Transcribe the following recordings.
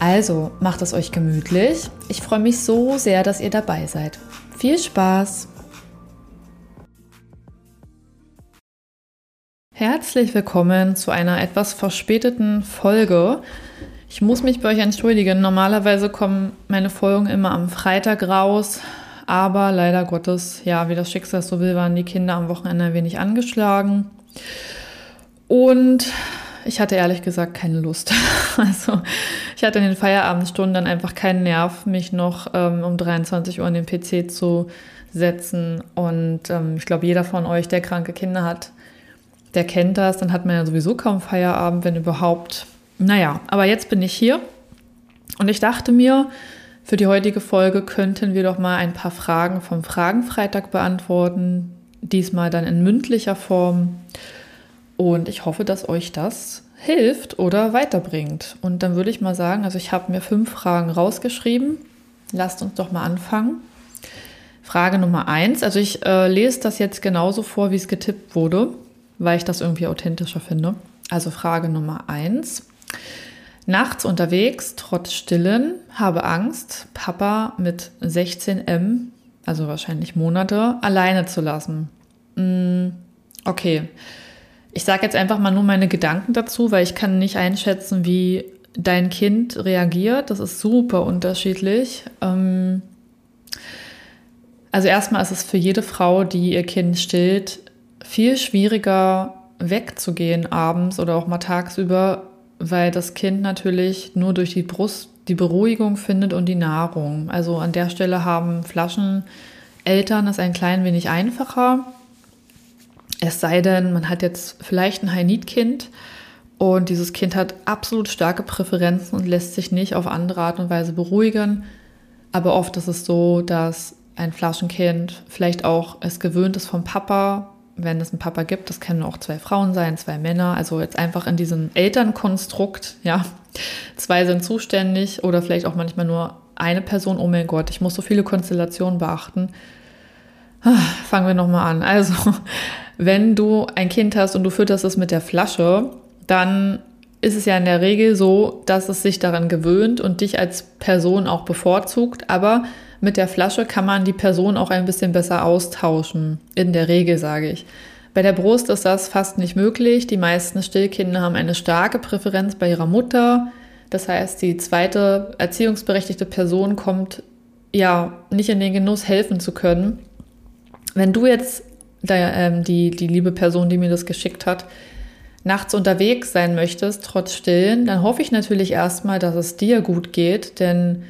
Also macht es euch gemütlich. Ich freue mich so sehr, dass ihr dabei seid. Viel Spaß! Herzlich willkommen zu einer etwas verspäteten Folge. Ich muss mich bei euch entschuldigen. Normalerweise kommen meine Folgen immer am Freitag raus, aber leider Gottes, ja, wie das Schicksal so will, waren die Kinder am Wochenende ein wenig angeschlagen. Und ich hatte ehrlich gesagt keine Lust. Also ich hatte in den Feierabendstunden dann einfach keinen Nerv, mich noch ähm, um 23 Uhr an den PC zu setzen. Und ähm, ich glaube, jeder von euch, der kranke Kinder hat, der kennt das. Dann hat man ja sowieso kaum Feierabend, wenn überhaupt. Naja, aber jetzt bin ich hier und ich dachte mir, für die heutige Folge könnten wir doch mal ein paar Fragen vom Fragenfreitag beantworten. Diesmal dann in mündlicher Form. Und ich hoffe, dass euch das hilft oder weiterbringt. Und dann würde ich mal sagen, also ich habe mir fünf Fragen rausgeschrieben. Lasst uns doch mal anfangen. Frage Nummer eins. Also ich äh, lese das jetzt genauso vor, wie es getippt wurde, weil ich das irgendwie authentischer finde. Also Frage Nummer eins. Nachts unterwegs, trotz Stillen, habe Angst, Papa mit 16 M, also wahrscheinlich Monate, alleine zu lassen. Mm, okay. Ich sage jetzt einfach mal nur meine Gedanken dazu, weil ich kann nicht einschätzen, wie dein Kind reagiert. Das ist super unterschiedlich. Ähm, also erstmal ist es für jede Frau, die ihr Kind stillt, viel schwieriger wegzugehen abends oder auch mal tagsüber, weil das Kind natürlich nur durch die Brust die Beruhigung findet und die Nahrung. Also an der Stelle haben Flascheneltern es ein klein wenig einfacher. Es sei denn, man hat jetzt vielleicht ein High-Need-Kind und dieses Kind hat absolut starke Präferenzen und lässt sich nicht auf andere Art und Weise beruhigen. Aber oft ist es so, dass ein Flaschenkind vielleicht auch es gewöhnt ist vom Papa, wenn es einen Papa gibt, das können auch zwei Frauen sein, zwei Männer, also jetzt einfach in diesem Elternkonstrukt, ja, zwei sind zuständig oder vielleicht auch manchmal nur eine Person, oh mein Gott, ich muss so viele Konstellationen beachten. Fangen wir nochmal an. Also, wenn du ein Kind hast und du fütterst es mit der Flasche, dann ist es ja in der Regel so, dass es sich daran gewöhnt und dich als Person auch bevorzugt. Aber mit der Flasche kann man die Person auch ein bisschen besser austauschen. In der Regel sage ich. Bei der Brust ist das fast nicht möglich. Die meisten Stillkinder haben eine starke Präferenz bei ihrer Mutter. Das heißt, die zweite erziehungsberechtigte Person kommt ja nicht in den Genuss, helfen zu können. Wenn du jetzt der, ähm, die, die liebe Person, die mir das geschickt hat, nachts unterwegs sein möchtest, trotz Stillen, dann hoffe ich natürlich erstmal, dass es dir gut geht, denn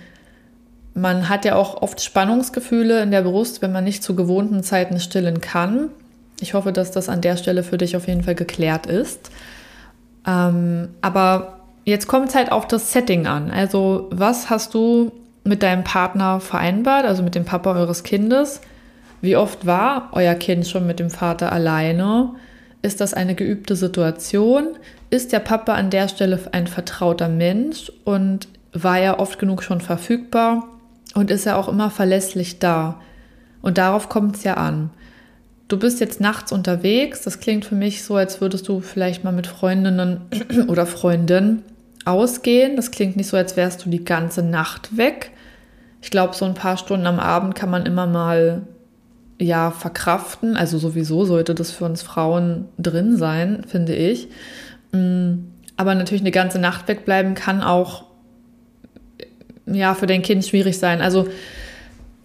man hat ja auch oft Spannungsgefühle in der Brust, wenn man nicht zu gewohnten Zeiten stillen kann. Ich hoffe, dass das an der Stelle für dich auf jeden Fall geklärt ist. Ähm, aber jetzt kommt es halt auf das Setting an. Also, was hast du mit deinem Partner vereinbart, also mit dem Papa eures Kindes? Wie oft war euer Kind schon mit dem Vater alleine? Ist das eine geübte Situation? Ist der Papa an der Stelle ein vertrauter Mensch und war er oft genug schon verfügbar und ist er auch immer verlässlich da? Und darauf kommt es ja an. Du bist jetzt nachts unterwegs. Das klingt für mich so, als würdest du vielleicht mal mit Freundinnen oder Freunden ausgehen. Das klingt nicht so, als wärst du die ganze Nacht weg. Ich glaube, so ein paar Stunden am Abend kann man immer mal ja verkraften. Also sowieso sollte das für uns Frauen drin sein, finde ich. Mm, aber natürlich eine ganze Nacht wegbleiben kann auch ja für dein Kind schwierig sein. Also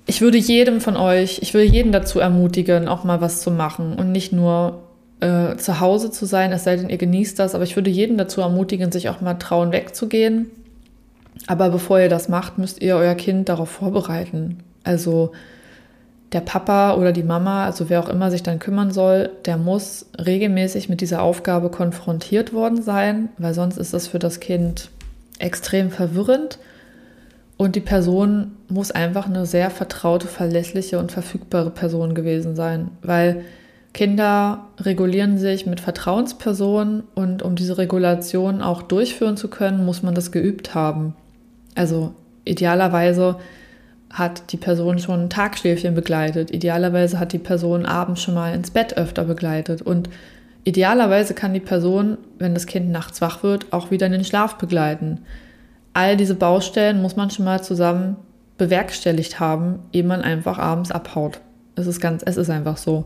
ich würde jedem von euch, ich will jeden dazu ermutigen, auch mal was zu machen und nicht nur äh, zu Hause zu sein, es sei denn, ihr genießt das, aber ich würde jeden dazu ermutigen, sich auch mal trauen, wegzugehen. Aber bevor ihr das macht, müsst ihr euer Kind darauf vorbereiten. Also der Papa oder die Mama, also wer auch immer sich dann kümmern soll, der muss regelmäßig mit dieser Aufgabe konfrontiert worden sein, weil sonst ist das für das Kind extrem verwirrend. Und die Person muss einfach eine sehr vertraute, verlässliche und verfügbare Person gewesen sein, weil Kinder regulieren sich mit Vertrauenspersonen und um diese Regulation auch durchführen zu können, muss man das geübt haben. Also idealerweise hat die Person schon ein Tagschläfchen begleitet. Idealerweise hat die Person abends schon mal ins Bett öfter begleitet. Und idealerweise kann die Person, wenn das Kind nachts wach wird, auch wieder in den Schlaf begleiten. All diese Baustellen muss man schon mal zusammen bewerkstelligt haben, ehe man einfach abends abhaut. Es ist ganz, es ist einfach so.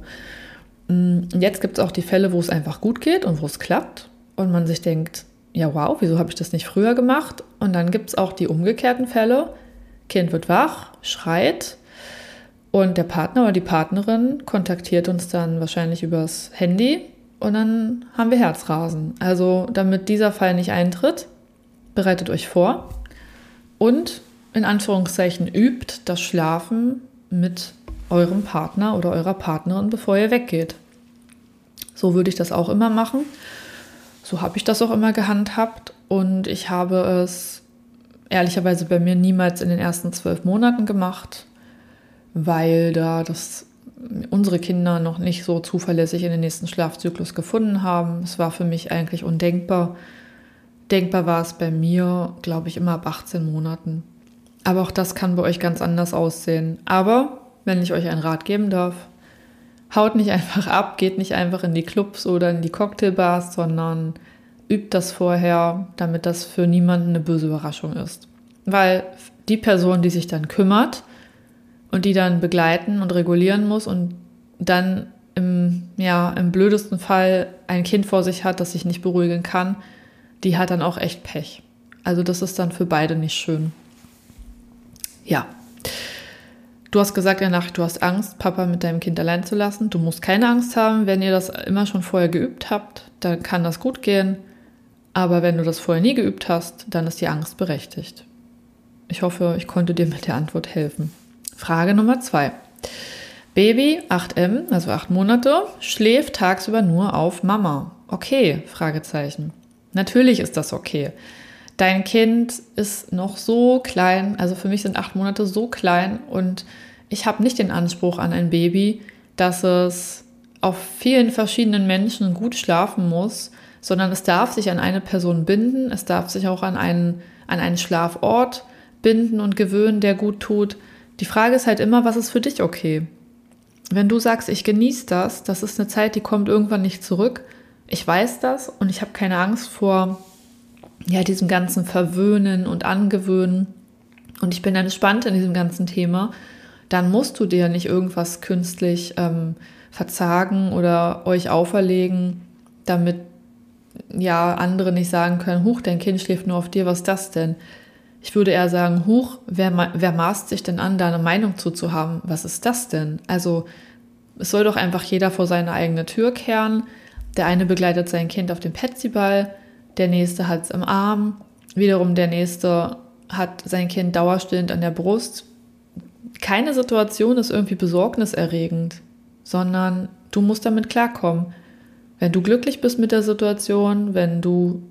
Mm, jetzt gibt es auch die Fälle, wo es einfach gut geht und wo es klappt und man sich denkt, ja wow, wieso habe ich das nicht früher gemacht? Und dann gibt es auch die umgekehrten Fälle. Kind wird wach, schreit und der Partner oder die Partnerin kontaktiert uns dann wahrscheinlich übers Handy und dann haben wir Herzrasen. Also damit dieser Fall nicht eintritt, bereitet euch vor und in Anführungszeichen übt das Schlafen mit eurem Partner oder eurer Partnerin, bevor ihr weggeht. So würde ich das auch immer machen. So habe ich das auch immer gehandhabt und ich habe es ehrlicherweise bei mir niemals in den ersten zwölf Monaten gemacht, weil da das unsere Kinder noch nicht so zuverlässig in den nächsten Schlafzyklus gefunden haben. Es war für mich eigentlich undenkbar. Denkbar war es bei mir, glaube ich, immer ab 18 Monaten. Aber auch das kann bei euch ganz anders aussehen. Aber wenn ich euch einen Rat geben darf, haut nicht einfach ab, geht nicht einfach in die Clubs oder in die Cocktailbars, sondern übt das vorher, damit das für niemanden eine böse Überraschung ist. Weil die Person, die sich dann kümmert und die dann begleiten und regulieren muss und dann im, ja, im blödesten Fall ein Kind vor sich hat, das sich nicht beruhigen kann, die hat dann auch echt Pech. Also das ist dann für beide nicht schön. Ja. Du hast gesagt in der Nacht, du hast Angst, Papa mit deinem Kind allein zu lassen. Du musst keine Angst haben. Wenn ihr das immer schon vorher geübt habt, dann kann das gut gehen. Aber wenn du das vorher nie geübt hast, dann ist die Angst berechtigt. Ich hoffe, ich konnte dir mit der Antwort helfen. Frage Nummer zwei. Baby 8M, also 8 Monate, schläft tagsüber nur auf Mama. Okay, Fragezeichen. Natürlich ist das okay. Dein Kind ist noch so klein, also für mich sind acht Monate so klein und ich habe nicht den Anspruch an ein Baby, dass es auf vielen verschiedenen Menschen gut schlafen muss sondern es darf sich an eine Person binden, es darf sich auch an einen, an einen Schlafort binden und gewöhnen, der gut tut. Die Frage ist halt immer, was ist für dich okay? Wenn du sagst, ich genieße das, das ist eine Zeit, die kommt irgendwann nicht zurück. Ich weiß das und ich habe keine Angst vor ja, diesem ganzen Verwöhnen und Angewöhnen und ich bin entspannt in diesem ganzen Thema, dann musst du dir nicht irgendwas künstlich ähm, verzagen oder euch auferlegen, damit ja andere nicht sagen können, huch, dein Kind schläft nur auf dir, was ist das denn? Ich würde eher sagen, huch, wer, wer maßt sich denn an, da eine Meinung zuzuhaben? Was ist das denn? Also es soll doch einfach jeder vor seine eigene Tür kehren. Der eine begleitet sein Kind auf dem Petsyball, der nächste hat es im Arm, wiederum der nächste hat sein Kind dauerstillend an der Brust. Keine Situation ist irgendwie besorgniserregend, sondern du musst damit klarkommen. Wenn du glücklich bist mit der Situation, wenn du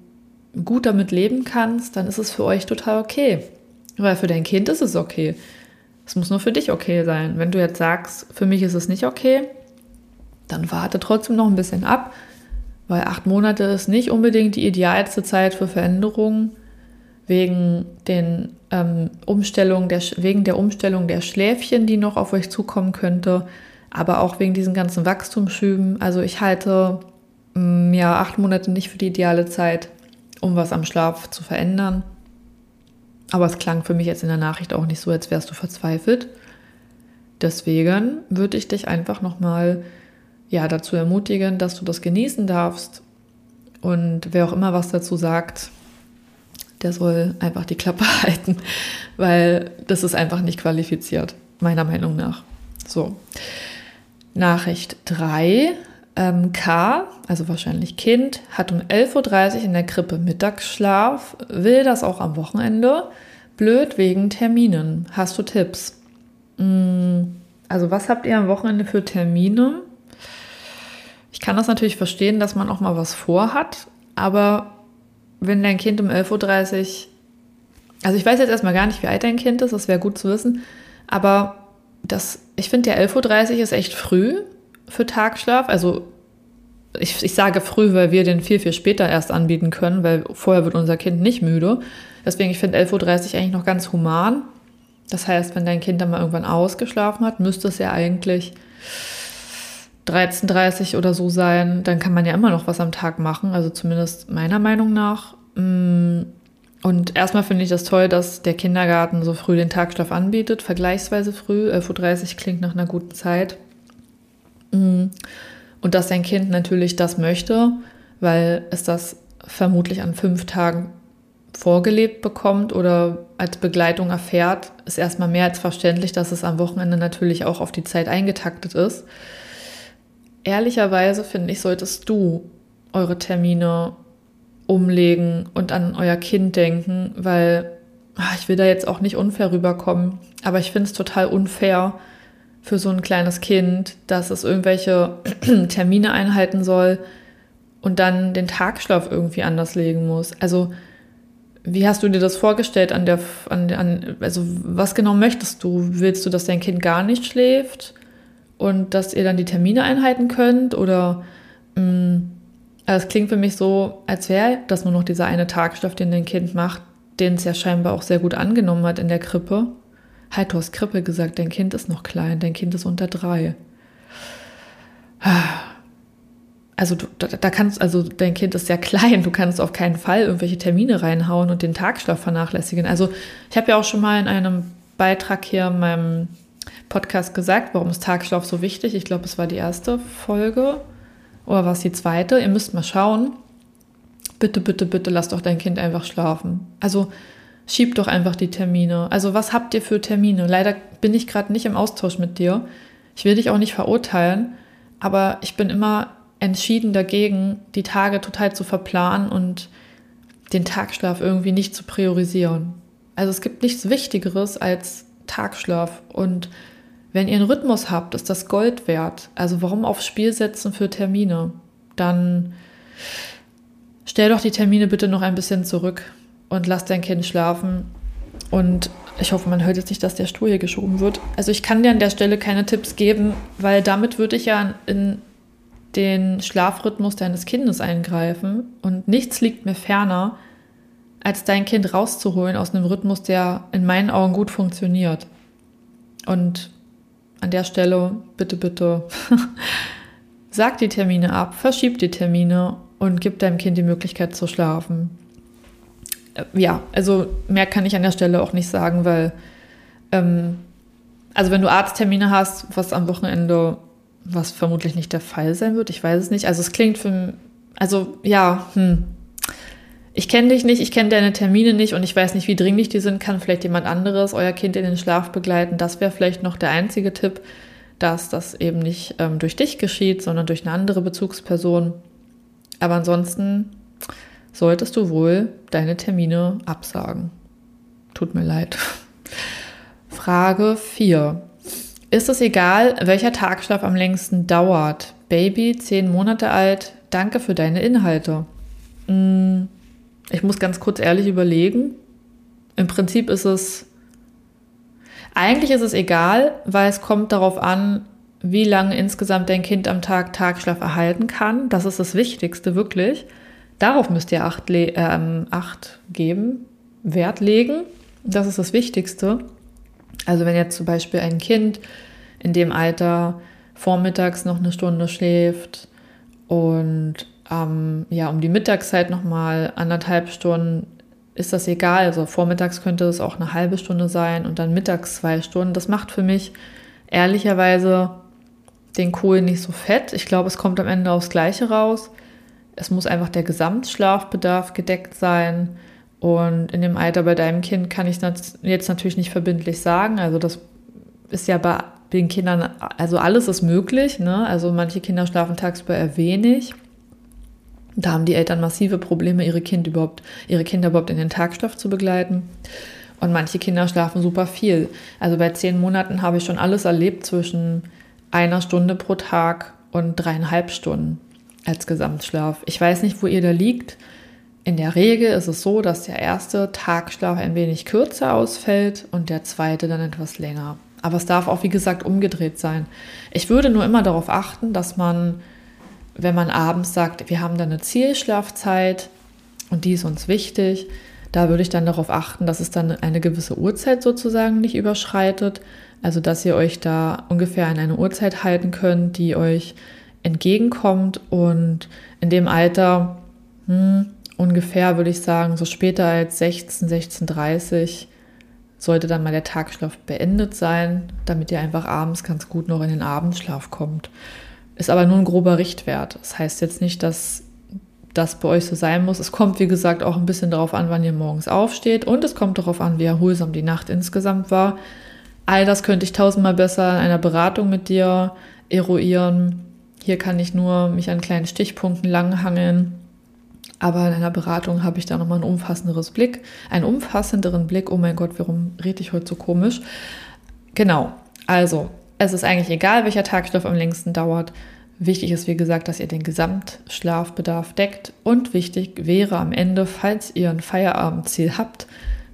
gut damit leben kannst, dann ist es für euch total okay. Weil für dein Kind ist es okay. Es muss nur für dich okay sein. Wenn du jetzt sagst, für mich ist es nicht okay, dann warte trotzdem noch ein bisschen ab, weil acht Monate ist nicht unbedingt die idealste Zeit für Veränderungen wegen den ähm, Umstellungen der, wegen der Umstellung der Schläfchen, die noch auf euch zukommen könnte, aber auch wegen diesen ganzen Wachstumsschüben. Also ich halte ja, acht Monate nicht für die ideale Zeit, um was am Schlaf zu verändern. Aber es klang für mich jetzt in der Nachricht auch nicht so, als wärst du verzweifelt. Deswegen würde ich dich einfach nochmal ja, dazu ermutigen, dass du das genießen darfst. Und wer auch immer was dazu sagt, der soll einfach die Klappe halten, weil das ist einfach nicht qualifiziert, meiner Meinung nach. So. Nachricht 3 ähm, K, also wahrscheinlich Kind, hat um 11.30 Uhr in der Krippe Mittagsschlaf, will das auch am Wochenende. Blöd wegen Terminen. Hast du Tipps? Mm, also was habt ihr am Wochenende für Termine? Ich kann das natürlich verstehen, dass man auch mal was vorhat, aber wenn dein Kind um 11.30 Uhr Also ich weiß jetzt erstmal gar nicht, wie alt dein Kind ist, das wäre gut zu wissen. Aber das, ich finde, der 11.30 Uhr ist echt früh für Tagschlaf. Also ich, ich sage früh, weil wir den viel, viel später erst anbieten können, weil vorher wird unser Kind nicht müde. Deswegen, ich finde 11.30 Uhr eigentlich noch ganz human. Das heißt, wenn dein Kind dann mal irgendwann ausgeschlafen hat, müsste es ja eigentlich 13.30 oder so sein. Dann kann man ja immer noch was am Tag machen, also zumindest meiner Meinung nach. Mm, und erstmal finde ich das toll, dass der Kindergarten so früh den Tagschlaf anbietet, vergleichsweise früh. 11.30 Uhr klingt nach einer guten Zeit. Mm, und dass dein Kind natürlich das möchte, weil es das vermutlich an fünf Tagen vorgelebt bekommt oder als Begleitung erfährt, ist erstmal mehr als verständlich, dass es am Wochenende natürlich auch auf die Zeit eingetaktet ist. Ehrlicherweise finde ich, solltest du eure Termine umlegen und an euer Kind denken, weil ach, ich will da jetzt auch nicht unfair rüberkommen, aber ich finde es total unfair für so ein kleines Kind, dass es irgendwelche Termine einhalten soll und dann den Tagschlaf irgendwie anders legen muss. Also wie hast du dir das vorgestellt an der, an, an, also was genau möchtest du? Willst du, dass dein Kind gar nicht schläft und dass ihr dann die Termine einhalten könnt? Oder mm, also es klingt für mich so, als wäre das nur noch dieser eine Tagschlaf, den dein Kind macht, den es ja scheinbar auch sehr gut angenommen hat in der Krippe. Du hast Krippe gesagt, dein Kind ist noch klein, dein Kind ist unter drei. Also du, da, da, kannst, also dein Kind ist sehr klein, du kannst auf keinen Fall irgendwelche Termine reinhauen und den Tagschlaf vernachlässigen. Also ich habe ja auch schon mal in einem Beitrag hier in meinem Podcast gesagt, warum ist Tagschlaf so wichtig. Ich glaube, es war die erste Folge oder war es die zweite. Ihr müsst mal schauen. Bitte, bitte, bitte lasst doch dein Kind einfach schlafen. Also schiebt doch einfach die Termine. Also was habt ihr für Termine? Leider bin ich gerade nicht im Austausch mit dir. Ich will dich auch nicht verurteilen, aber ich bin immer entschieden dagegen, die Tage total zu verplanen und den Tagschlaf irgendwie nicht zu priorisieren. Also es gibt nichts Wichtigeres als Tagschlaf. Und wenn ihr einen Rhythmus habt, ist das Gold wert. Also warum aufs Spiel setzen für Termine? Dann stell doch die Termine bitte noch ein bisschen zurück und lass dein Kind schlafen. Und ich hoffe, man hört jetzt nicht, dass der Stuhl hier geschoben wird. Also ich kann dir an der Stelle keine Tipps geben, weil damit würde ich ja in den Schlafrhythmus deines Kindes eingreifen und nichts liegt mir ferner, als dein Kind rauszuholen aus einem Rhythmus, der in meinen Augen gut funktioniert. Und an der Stelle bitte, bitte, sag die Termine ab, verschieb die Termine und gib deinem Kind die Möglichkeit zu schlafen. Äh, ja, also mehr kann ich an der Stelle auch nicht sagen, weil, ähm, also wenn du Arzttermine hast, was am Wochenende was vermutlich nicht der Fall sein wird. Ich weiß es nicht. Also es klingt für, also ja, hm. Ich kenne dich nicht, ich kenne deine Termine nicht und ich weiß nicht, wie dringlich die sind. Kann vielleicht jemand anderes euer Kind in den Schlaf begleiten? Das wäre vielleicht noch der einzige Tipp, dass das eben nicht ähm, durch dich geschieht, sondern durch eine andere Bezugsperson. Aber ansonsten solltest du wohl deine Termine absagen. Tut mir leid. Frage 4. Ist es egal, welcher Tagschlaf am längsten dauert? Baby, zehn Monate alt, danke für deine Inhalte. Hm, ich muss ganz kurz ehrlich überlegen. Im Prinzip ist es, eigentlich ist es egal, weil es kommt darauf an, wie lange insgesamt dein Kind am Tag Tagschlaf erhalten kann. Das ist das Wichtigste, wirklich. Darauf müsst ihr Acht, äh, Acht geben, Wert legen. Das ist das Wichtigste. Also wenn jetzt zum Beispiel ein Kind in dem Alter vormittags noch eine Stunde schläft und ähm, ja, um die Mittagszeit nochmal anderthalb Stunden, ist das egal. Also vormittags könnte es auch eine halbe Stunde sein und dann mittags zwei Stunden. Das macht für mich ehrlicherweise den Kohl nicht so fett. Ich glaube, es kommt am Ende aufs Gleiche raus. Es muss einfach der Gesamtschlafbedarf gedeckt sein. Und in dem Alter bei deinem Kind kann ich jetzt natürlich nicht verbindlich sagen. Also das ist ja bei den Kindern, also alles ist möglich. Ne? Also manche Kinder schlafen tagsüber eher wenig. Da haben die Eltern massive Probleme, ihre, kind überhaupt, ihre Kinder überhaupt in den Tagschlaf zu begleiten. Und manche Kinder schlafen super viel. Also bei zehn Monaten habe ich schon alles erlebt zwischen einer Stunde pro Tag und dreieinhalb Stunden als Gesamtschlaf. Ich weiß nicht, wo ihr da liegt, In der Regel ist es so, dass der erste Tagschlaf ein wenig kürzer ausfällt und der zweite dann etwas länger. Aber es darf auch, wie gesagt, umgedreht sein. Ich würde nur immer darauf achten, dass man, wenn man abends sagt, wir haben da eine Zielschlafzeit und die ist uns wichtig, da würde ich dann darauf achten, dass es dann eine gewisse Uhrzeit sozusagen nicht überschreitet. Also, dass ihr euch da ungefähr an eine Uhrzeit halten könnt, die euch entgegenkommt. Und in dem Alter, hm, ungefähr würde ich sagen, so später als 16, 16.30 sollte dann mal der Tagschlaf beendet sein, damit ihr einfach abends ganz gut noch in den Abendschlaf kommt. Ist aber nur ein grober Richtwert. Das heißt jetzt nicht, dass das bei euch so sein muss. Es kommt, wie gesagt, auch ein bisschen darauf an, wann ihr morgens aufsteht und es kommt darauf an, wie erholsam die Nacht insgesamt war. All das könnte ich tausendmal besser in einer Beratung mit dir eruieren. Hier kann ich nur mich an kleinen Stichpunkten langhangeln. Aber in einer Beratung habe ich da nochmal ein umfassenderes Blick, einen umfassenderen Blick. Oh mein Gott, warum rede ich heute so komisch? Genau. Also, es ist eigentlich egal, welcher Tagstoff am längsten dauert. Wichtig ist, wie gesagt, dass ihr den Gesamtschlafbedarf deckt. Und wichtig wäre am Ende, falls ihr ein Feierabendziel habt,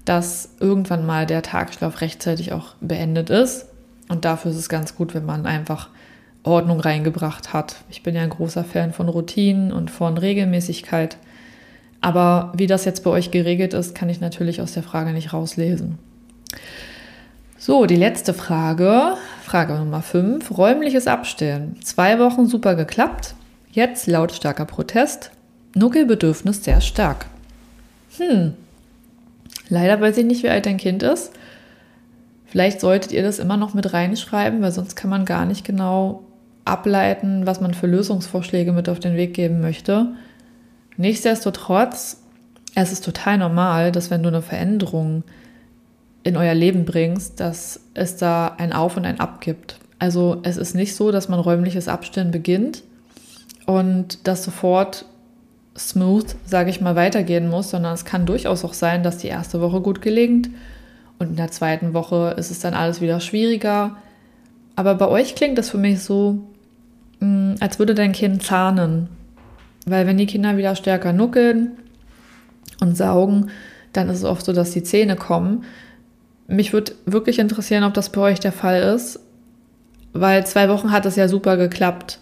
dass irgendwann mal der Tagschlaf rechtzeitig auch beendet ist. Und dafür ist es ganz gut, wenn man einfach Ordnung reingebracht hat. Ich bin ja ein großer Fan von Routinen und von Regelmäßigkeit. Aber wie das jetzt bei euch geregelt ist, kann ich natürlich aus der Frage nicht rauslesen. So, die letzte Frage, Frage Nummer 5, räumliches Abstellen. Zwei Wochen super geklappt, jetzt lautstarker Protest, Nuckelbedürfnis sehr stark. Hm, leider weiß ich nicht, wie alt dein Kind ist. Vielleicht solltet ihr das immer noch mit reinschreiben, weil sonst kann man gar nicht genau ableiten, was man für Lösungsvorschläge mit auf den Weg geben möchte. Nichtsdestotrotz, es ist total normal, dass wenn du eine Veränderung in euer Leben bringst, dass es da ein Auf und ein Ab gibt. Also es ist nicht so, dass man räumliches Abstellen beginnt und das sofort smooth, sage ich mal, weitergehen muss, sondern es kann durchaus auch sein, dass die erste Woche gut gelingt und in der zweiten Woche ist es dann alles wieder schwieriger. Aber bei euch klingt das für mich so, mm, als würde dein Kind zahnen. Weil wenn die Kinder wieder stärker nuckeln und saugen, dann ist es oft so, dass die Zähne kommen. Mich würde wirklich interessieren, ob das bei euch der Fall ist, weil zwei Wochen hat es ja super geklappt.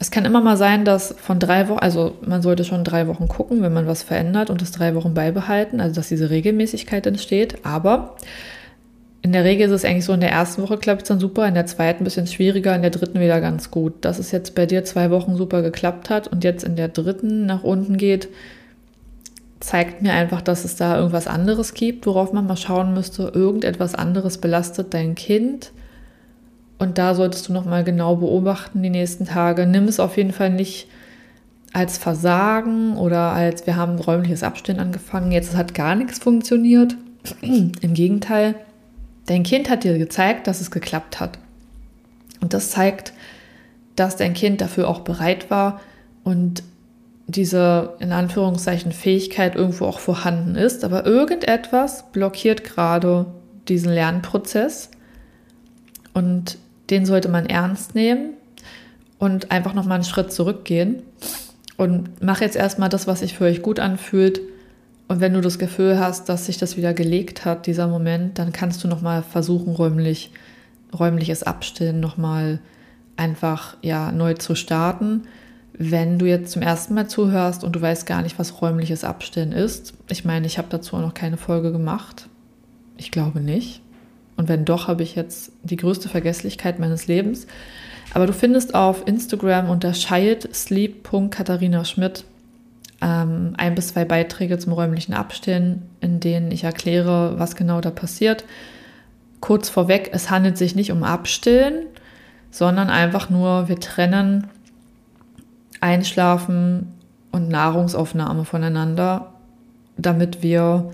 Es kann immer mal sein, dass von drei Wochen, also man sollte schon drei Wochen gucken, wenn man was verändert und das drei Wochen beibehalten, also dass diese Regelmäßigkeit entsteht. Aber in der Regel ist es eigentlich so, in der ersten Woche klappt es dann super, in der zweiten ein bisschen schwieriger, in der dritten wieder ganz gut. Dass es jetzt bei dir zwei Wochen super geklappt hat und jetzt in der dritten nach unten geht, zeigt mir einfach, dass es da irgendwas anderes gibt, worauf man mal schauen müsste. Irgendetwas anderes belastet dein Kind. Und da solltest du nochmal genau beobachten die nächsten Tage. Nimm es auf jeden Fall nicht als Versagen oder als wir haben räumliches Abstehen angefangen, jetzt hat gar nichts funktioniert. Im Gegenteil, dein Kind hat dir gezeigt, dass es geklappt hat. Und das zeigt, dass dein Kind dafür auch bereit war und diese in Anführungszeichen Fähigkeit irgendwo auch vorhanden ist, aber irgendetwas blockiert gerade diesen Lernprozess. Und den sollte man ernst nehmen und einfach noch mal einen Schritt zurückgehen. Und mach jetzt erstmal das, was sich für euch gut anfühlt und wenn du das Gefühl hast, dass sich das wieder gelegt hat, dieser Moment, dann kannst du noch mal versuchen räumlich räumliches Abstellen noch mal einfach ja neu zu starten wenn du jetzt zum ersten Mal zuhörst und du weißt gar nicht, was räumliches Abstellen ist, ich meine, ich habe dazu auch noch keine Folge gemacht. Ich glaube nicht. Und wenn doch, habe ich jetzt die größte Vergesslichkeit meines Lebens. Aber du findest auf Instagram unter childsleep.katharina-schmidt ähm, ein bis zwei Beiträge zum räumlichen Abstellen, in denen ich erkläre, was genau da passiert. Kurz vorweg, es handelt sich nicht um Abstillen, sondern einfach nur, wir trennen Einschlafen und Nahrungsaufnahme voneinander, damit wir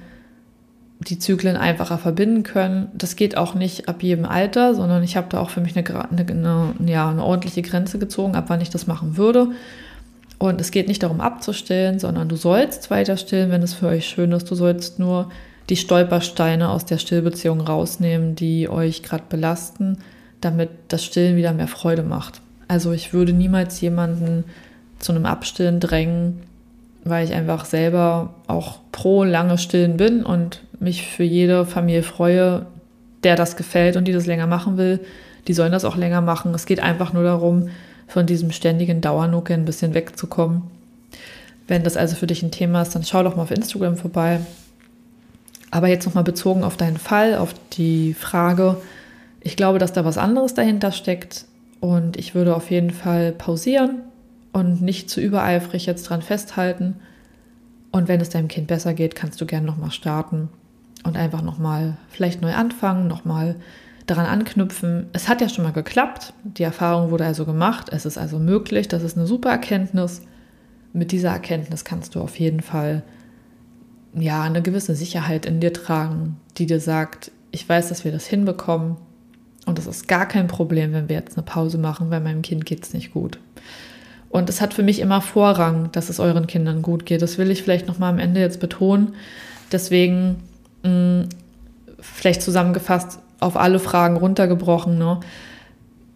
die Zyklen einfacher verbinden können. Das geht auch nicht ab jedem Alter, sondern ich habe da auch für mich eine, eine, eine, ja, eine ordentliche Grenze gezogen, ab wann ich das machen würde. Und es geht nicht darum abzustillen, sondern du sollst weiter stillen, wenn es für euch schön ist. Du sollst nur die Stolpersteine aus der Stillbeziehung rausnehmen, die euch gerade belasten, damit das Stillen wieder mehr Freude macht. Also ich würde niemals jemanden zu einem Abstillen drängen, weil ich einfach selber auch pro lange stillen bin und mich für jede Familie freue, der das gefällt und die das länger machen will. Die sollen das auch länger machen. Es geht einfach nur darum, von diesem ständigen Dauernucke ein bisschen wegzukommen. Wenn das also für dich ein Thema ist, dann schau doch mal auf Instagram vorbei. Aber jetzt nochmal bezogen auf deinen Fall, auf die Frage, ich glaube, dass da was anderes dahinter steckt und ich würde auf jeden Fall pausieren und nicht zu übereifrig jetzt dran festhalten. Und wenn es deinem Kind besser geht, kannst du gerne nochmal starten und einfach nochmal vielleicht neu anfangen, nochmal daran anknüpfen. Es hat ja schon mal geklappt, die Erfahrung wurde also gemacht, es ist also möglich, das ist eine super Erkenntnis. Mit dieser Erkenntnis kannst du auf jeden Fall ja eine gewisse Sicherheit in dir tragen, die dir sagt, ich weiß, dass wir das hinbekommen und es ist gar kein Problem, wenn wir jetzt eine Pause machen, weil meinem Kind geht es nicht gut. Und es hat für mich immer Vorrang, dass es euren Kindern gut geht. Das will ich vielleicht noch mal am Ende jetzt betonen. Deswegen mh, mm, vielleicht zusammengefasst auf alle Fragen runtergebrochen. Ne?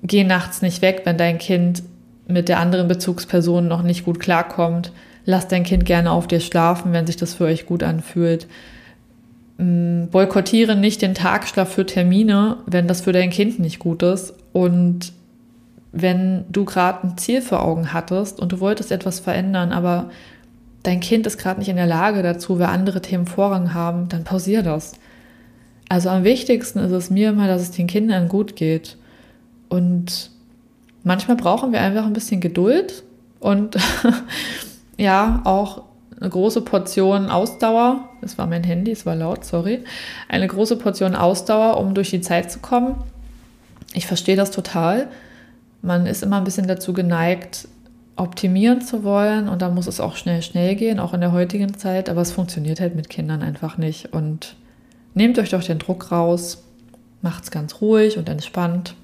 Geh nachts nicht weg, wenn dein Kind mit der anderen Bezugsperson noch nicht gut klarkommt. Lass dein Kind gerne auf dir schlafen, wenn sich das für euch gut anfühlt. Mm, boykottiere nicht den Tagschlaf für Termine, wenn das für dein Kind nicht gut ist. Und wenn du gerade ein Ziel vor Augen hattest und du wolltest etwas verändern, aber dein Kind ist gerade nicht in der Lage dazu, weil andere Themen Vorrang haben, dann pausier das. Also am wichtigsten ist es mir immer, dass es den Kindern gut geht. Und manchmal brauchen wir einfach ein bisschen Geduld und ja, auch eine große Portion Ausdauer. Das war mein Handy, es war laut, sorry. Eine große Portion Ausdauer, um durch die Zeit zu kommen. Ich verstehe das total. Man ist immer ein bisschen dazu geneigt, optimieren zu wollen und da muss es auch schnell, schnell gehen, auch in der heutigen Zeit. Aber es funktioniert halt mit Kindern einfach nicht. Und nehmt euch doch den Druck raus, macht es ganz ruhig und entspannt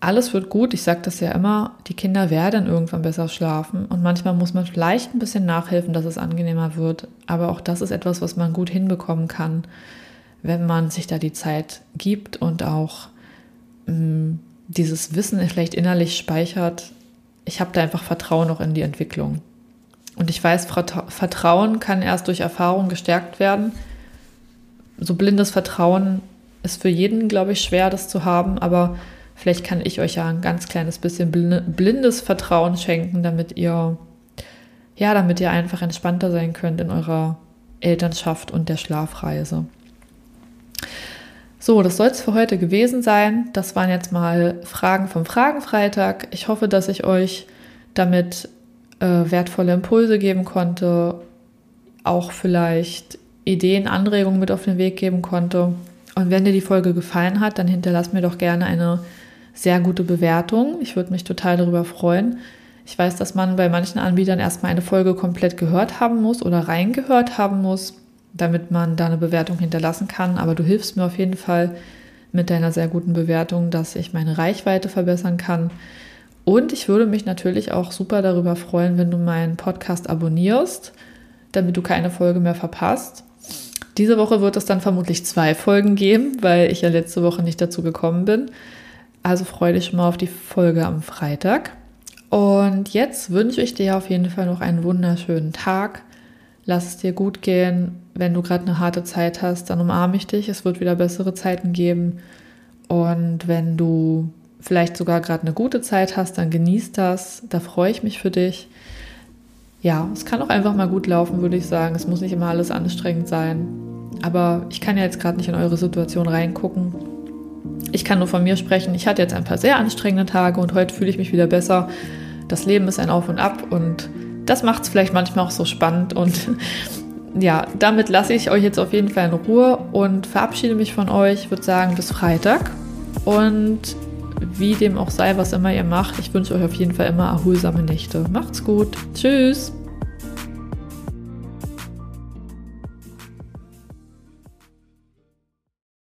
alles wird gut. Ich sage das ja immer, die Kinder werden irgendwann besser schlafen. Und manchmal muss man vielleicht ein bisschen nachhelfen, dass es angenehmer wird. Aber auch das ist etwas, was man gut hinbekommen kann, wenn man sich da die Zeit gibt und auch mh, mm, dieses Wissen vielleicht innerlich speichert. Ich habe da einfach Vertrauen auch in die Entwicklung. Und ich weiß, Vertrauen kann erst durch Erfahrung gestärkt werden. So blindes Vertrauen ist für jeden, glaube ich, schwer, das zu haben, aber Vielleicht kann ich euch ja ein ganz kleines bisschen blindes Vertrauen schenken, damit ihr, ja, damit ihr einfach entspannter sein könnt in eurer Elternschaft und der Schlafreise. So, das soll es für heute gewesen sein. Das waren jetzt mal Fragen vom Fragenfreitag. Ich hoffe, dass ich euch damit äh, wertvolle Impulse geben konnte, auch vielleicht Ideen, Anregungen mit auf den Weg geben konnte. Und wenn dir die Folge gefallen hat, dann hinterlass mir doch gerne eine sehr gute Bewertung. Ich würde mich total darüber freuen. Ich weiß, dass man bei manchen Anbietern erstmal eine Folge komplett gehört haben muss oder reingehört haben muss, damit man da eine Bewertung hinterlassen kann. Aber du hilfst mir auf jeden Fall mit deiner sehr guten Bewertung, dass ich meine Reichweite verbessern kann. Und ich würde mich natürlich auch super darüber freuen, wenn du meinen Podcast abonnierst, damit du keine Folge mehr verpasst. Diese Woche wird es dann vermutlich zwei Folgen geben, weil ich ja letzte Woche nicht dazu gekommen bin. Also freue dich schon mal auf die Folge am Freitag. Und jetzt wünsche ich dir auf jeden Fall noch einen wunderschönen Tag. Lass es dir gut gehen. Wenn du gerade eine harte Zeit hast, dann umarme ich dich. Es wird wieder bessere Zeiten geben. Und wenn du vielleicht sogar gerade eine gute Zeit hast, dann genieß das. Da freue ich mich für dich. Ja, es kann auch einfach mal gut laufen, würde ich sagen. Es muss nicht immer alles anstrengend sein. Aber ich kann ja jetzt gerade nicht in eure Situation reingucken. Ich kann nur von mir sprechen. Ich hatte jetzt ein paar sehr anstrengende Tage und heute fühle ich mich wieder besser. Das Leben ist ein Auf und Ab und das macht es vielleicht manchmal auch so spannend. Und ja, damit lasse ich euch jetzt auf jeden Fall in Ruhe und verabschiede mich von euch. Ich würde sagen, bis Freitag. Und wie dem auch sei, was immer ihr macht, ich wünsche euch auf jeden Fall immer erholsame Nächte. Macht's gut. Tschüss.